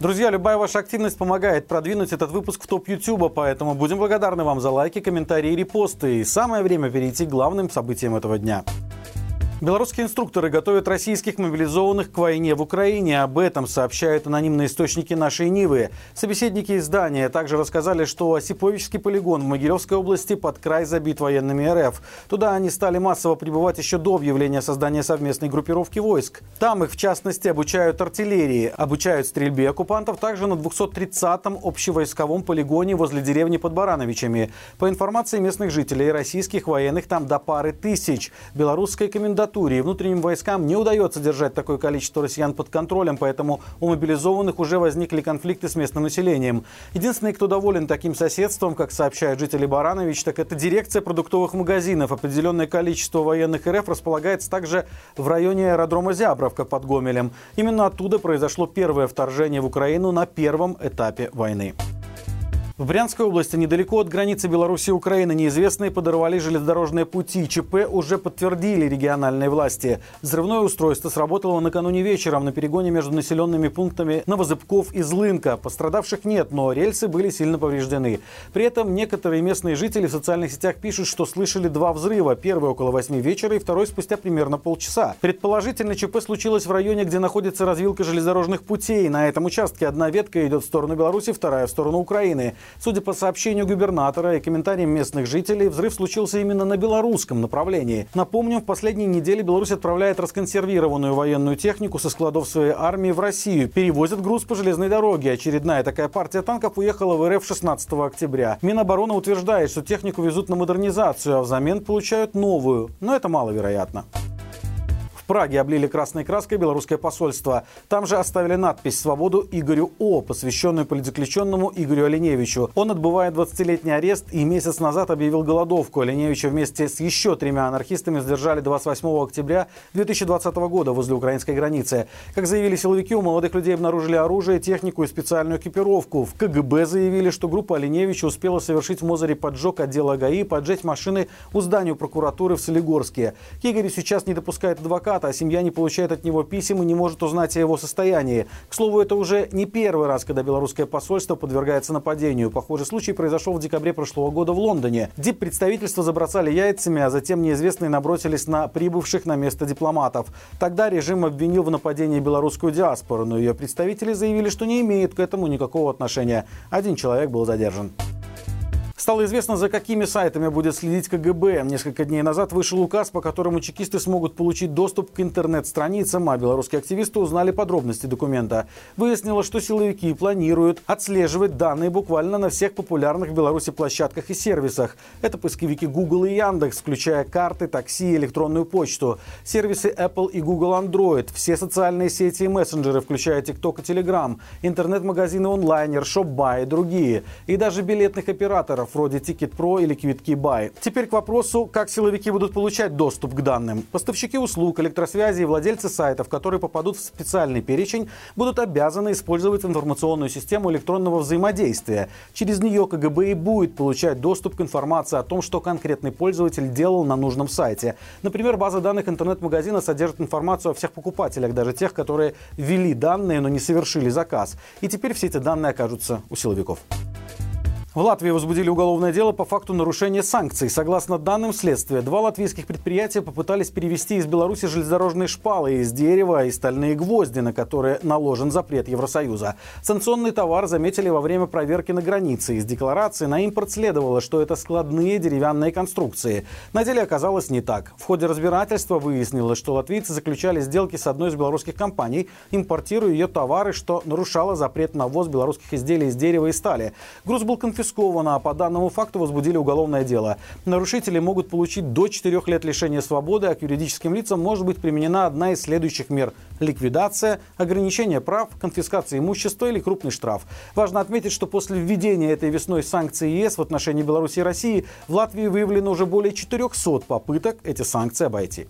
Друзья, любая ваша активность помогает продвинуть этот выпуск в топ Ютуба, поэтому будем благодарны вам за лайки, комментарии репосты. И самое время перейти к главным событиям этого дня. Белорусские инструкторы готовят российских мобилизованных к войне в Украине. Об этом сообщают анонимные источники нашей Нивы. Собеседники издания также рассказали, что Осиповичский полигон в Могилевской области под край забит военными РФ. Туда они стали массово прибывать еще до объявления создания совместной группировки войск. Там их, в частности, обучают артиллерии, обучают стрельбе оккупантов также на 230-м общевойсковом полигоне возле деревни под Барановичами. По информации местных жителей, российских военных там до пары тысяч. Белорусская комендатура комендатуре и внутренним войскам не удается держать такое количество россиян под контролем, поэтому у мобилизованных уже возникли конфликты с местным населением. Единственный, кто доволен таким соседством, как сообщают жители Баранович, так это дирекция продуктовых магазинов. Определенное количество военных РФ располагается также в районе аэродрома Зябровка под Гомелем. Именно оттуда произошло первое вторжение в Украину на первом этапе войны. В Брянской области, недалеко от границы Беларуси и Украины, неизвестные подорвали железнодорожные пути. ЧП уже подтвердили региональные власти. Взрывное устройство сработало накануне вечером на перегоне между населенными пунктами Новозыбков и Злынка. Пострадавших нет, но рельсы были сильно повреждены. При этом некоторые местные жители в социальных сетях пишут, что слышали два взрыва. Первый около 8 вечера и второй спустя примерно полчаса. Предположительно, ЧП случилось в районе, где находится развилка железнодорожных путей. На этом участке одна ветка идет в сторону Беларуси, вторая в сторону Украины. Судя по сообщению губернатора и комментариям местных жителей, взрыв случился именно на белорусском направлении. Напомним, в последние недели Беларусь отправляет расконсервированную военную технику со складов своей армии в Россию. Перевозят груз по железной дороге. Очередная такая партия танков уехала в РФ 16 октября. Минобороны утверждает, что технику везут на модернизацию, а взамен получают новую. Но это маловероятно. Праге облили красной краской белорусское посольство. Там же оставили надпись «Свободу Игорю О», посвященную политзаключенному Игорю Оленевичу. Он отбывает 20-летний арест и месяц назад объявил голодовку. Оленевича вместе с еще тремя анархистами задержали 28 октября 2020 года возле украинской границы. Как заявили силовики, у молодых людей обнаружили оружие, технику и специальную экипировку. В КГБ заявили, что группа Оленевича успела совершить в Мозыре поджог отдела ГАИ, поджечь машины у здания прокуратуры в Солигорске. К Игорю сейчас не допускает адвокат брата, а семья не получает от него писем и не может узнать о его состоянии. К слову, это уже не первый раз, когда белорусское посольство подвергается нападению. Похожий случай произошел в декабре прошлого года в Лондоне. Дип-представительство забросали яйцами, а затем неизвестные набросились на прибывших на место дипломатов. Тогда режим обвинил в нападении белорусскую диаспору, но ее представители заявили, что не имеют к этому никакого отношения. Один человек был задержан. Стало известно, за какими сайтами будет следить КГБ. Несколько дней назад вышел указ, по которому чекисты смогут получить доступ к интернет-страницам, а белорусские активисты узнали подробности документа. Выяснилось, что силовики планируют отслеживать данные буквально на всех популярных в Беларуси площадках и сервисах. Это поисковики Google и Яндекс, включая карты, такси электронную почту, сервисы Apple и Google Android, все социальные сети и мессенджеры, включая TikTok и Telegram, интернет-магазины онлайнер, ShopBuy и другие, и даже билетных операторов вроде Ticket Pro или Квитки Buy. Теперь к вопросу, как силовики будут получать доступ к данным. Поставщики услуг, электросвязи и владельцы сайтов, которые попадут в специальный перечень, будут обязаны использовать информационную систему электронного взаимодействия. Через нее КГБ и будет получать доступ к информации о том, что конкретный пользователь делал на нужном сайте. Например, база данных интернет-магазина содержит информацию о всех покупателях, даже тех, которые ввели данные, но не совершили заказ. И теперь все эти данные окажутся у силовиков. В Латвии возбудили уголовное дело по факту нарушения санкций. Согласно данным следствия, два латвийских предприятия попытались перевести из Беларуси железнодорожные шпалы из дерева и стальные гвозди, на которые наложен запрет Евросоюза. Санкционный товар заметили во время проверки на границе. Из декларации на импорт следовало, что это складные деревянные конструкции. На деле оказалось не так. В ходе разбирательства выяснилось, что латвийцы заключали сделки с одной из белорусских компаний, импортируя ее товары, что нарушало запрет на ввоз белорусских изделий из дерева и стали. Груз был конфискован конфисковано, а по данному факту возбудили уголовное дело. Нарушители могут получить до 4 лет лишения свободы, а к юридическим лицам может быть применена одна из следующих мер – ликвидация, ограничение прав, конфискация имущества или крупный штраф. Важно отметить, что после введения этой весной санкций ЕС в отношении Беларуси и России в Латвии выявлено уже более 400 попыток эти санкции обойти.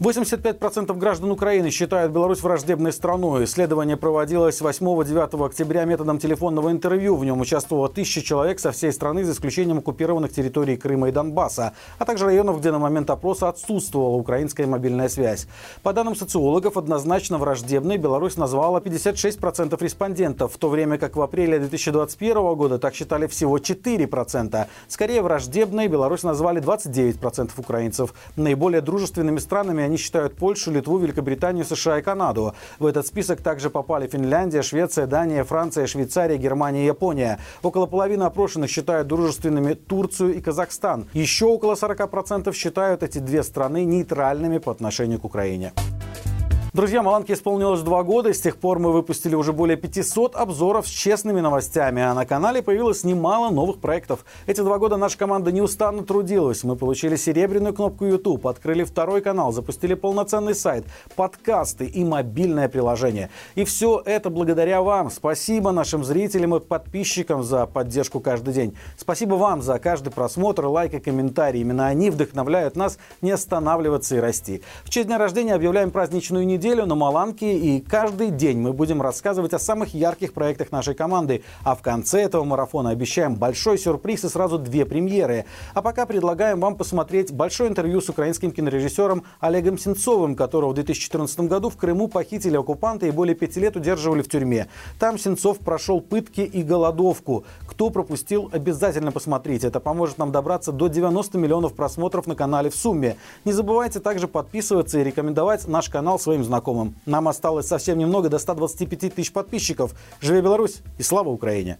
85% граждан Украины считают Беларусь враждебной страной. Исследование проводилось 8-9 октября методом телефонного интервью. В нем участвовало тысяча человек со всей страны, за исключением оккупированных территорий Крыма и Донбасса, а также районов, где на момент опроса отсутствовала украинская мобильная связь. По данным социологов, однозначно враждебной Беларусь назвала 56% респондентов, в то время как в апреле 2021 года так считали всего 4%. Скорее враждебной Беларусь назвали 29% украинцев. Наиболее дружественными странами они считают Польшу, Литву, Великобританию, США и Канаду. В этот список также попали Финляндия, Швеция, Дания, Франция, Швейцария, Германия и Япония. Около половины опрошенных считают дружественными Турцию и Казахстан. Еще около 40% считают эти две страны нейтральными по отношению к Украине. Друзья, Маланке исполнилось два года, и с тех пор мы выпустили уже более 500 обзоров с честными новостями, а на канале появилось немало новых проектов. Эти два года наша команда неустанно трудилась. Мы получили серебряную кнопку YouTube, открыли второй канал, запустили полноценный сайт, подкасты и мобильное приложение. И все это благодаря вам. Спасибо нашим зрителям и подписчикам за поддержку каждый день. Спасибо вам за каждый просмотр, лайк и комментарий. Именно они вдохновляют нас не останавливаться и расти. В честь дня рождения объявляем праздничную неделю неделю на Маланке, и каждый день мы будем рассказывать о самых ярких проектах нашей команды. А в конце этого марафона обещаем большой сюрприз и сразу две премьеры. А пока предлагаем вам посмотреть большое интервью с украинским кинорежиссером Олегом Сенцовым, которого в 2014 году в Крыму похитили оккупанты и более пяти лет удерживали в тюрьме. Там Сенцов прошел пытки и голодовку. Кто пропустил, обязательно посмотрите. Это поможет нам добраться до 90 миллионов просмотров на канале в сумме. Не забывайте также подписываться и рекомендовать наш канал своим знакомым. Нам осталось совсем немного, до 125 тысяч подписчиков. Живи Беларусь и слава Украине!